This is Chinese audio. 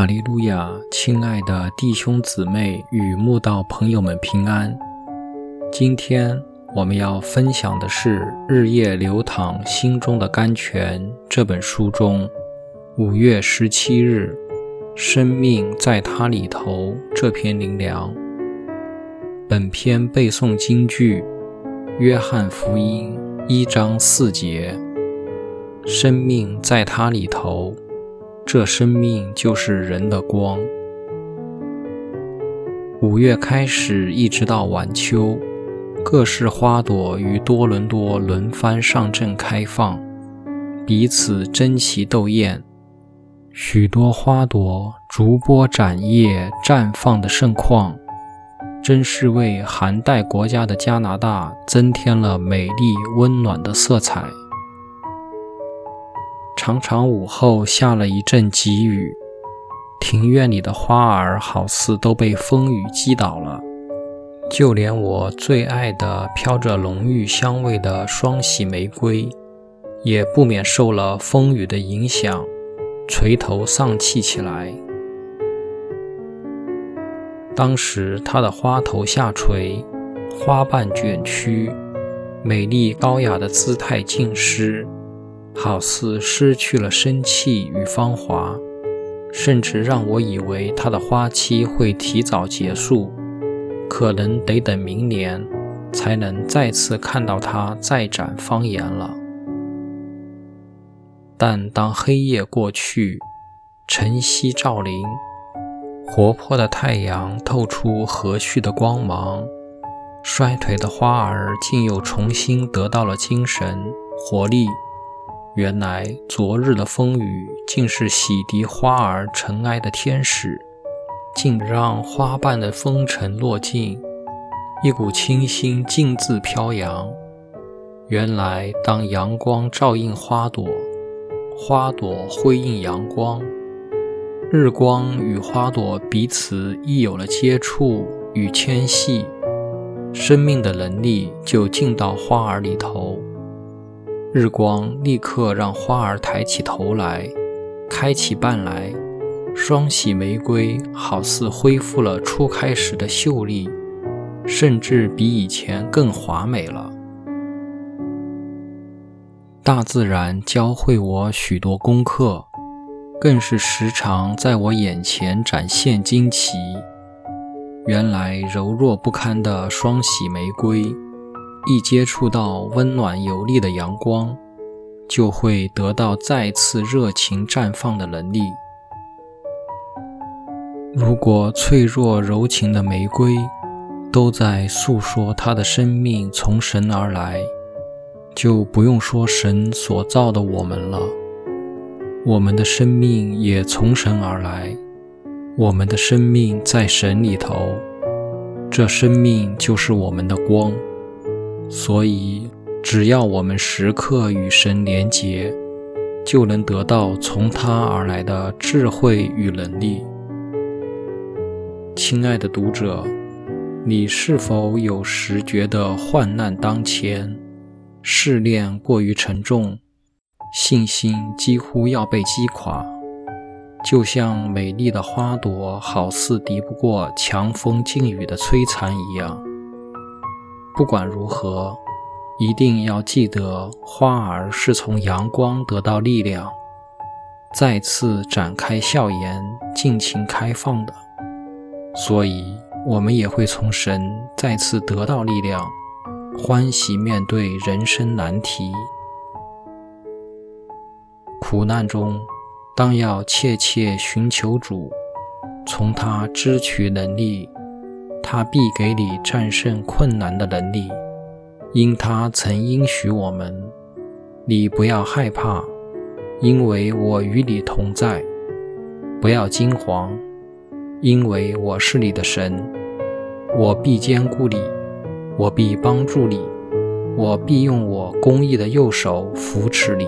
玛利路亚亲爱的弟兄姊妹与慕道朋友们平安。今天我们要分享的是《日夜流淌心中的甘泉》这本书中五月十七日“生命在它里头”这篇灵粮。本篇背诵京剧《约翰福音》一章四节：“生命在它里头，这生命就是人的光。”五月开始，一直到晚秋，各式花朵于多伦多轮番上阵开放，彼此争奇斗艳。许多花朵逐波展叶绽放的盛况，真是为寒带国家的加拿大增添了美丽温暖的色彩。常常午后下了一阵急雨。庭院里的花儿好似都被风雨击倒了，就连我最爱的飘着浓郁香味的双喜玫瑰，也不免受了风雨的影响，垂头丧气起来。当时它的花头下垂，花瓣卷曲，美丽高雅的姿态尽失，好似失去了生气与芳华。甚至让我以为它的花期会提早结束，可能得等明年才能再次看到它再展芳颜了。但当黑夜过去，晨曦照临，活泼的太阳透出和煦的光芒，衰颓的花儿竟又重新得到了精神活力。原来昨日的风雨竟是洗涤花儿尘埃的天使，竟让花瓣的风尘落尽，一股清新径自飘扬。原来当阳光照映花朵，花朵辉映阳光，日光与花朵彼此亦有了接触与牵系，生命的能力就进到花儿里头。日光立刻让花儿抬起头来，开起瓣来。双喜玫瑰好似恢复了初开时的秀丽，甚至比以前更华美了。大自然教会我许多功课，更是时常在我眼前展现惊奇。原来柔弱不堪的双喜玫瑰。一接触到温暖有力的阳光，就会得到再次热情绽放的能力。如果脆弱柔情的玫瑰都在诉说它的生命从神而来，就不用说神所造的我们了。我们的生命也从神而来，我们的生命在神里头，这生命就是我们的光。所以，只要我们时刻与神连结，就能得到从他而来的智慧与能力。亲爱的读者，你是否有时觉得患难当前，试炼过于沉重，信心几乎要被击垮，就像美丽的花朵好似敌不过强风劲雨的摧残一样？不管如何，一定要记得，花儿是从阳光得到力量，再次展开笑颜，尽情开放的。所以，我们也会从神再次得到力量，欢喜面对人生难题。苦难中，当要切切寻求主，从他支取能力。他必给你战胜困难的能力，因他曾应许我们：“你不要害怕，因为我与你同在；不要惊慌，因为我是你的神。我必坚固你，我必帮助你，我必用我公义的右手扶持你。”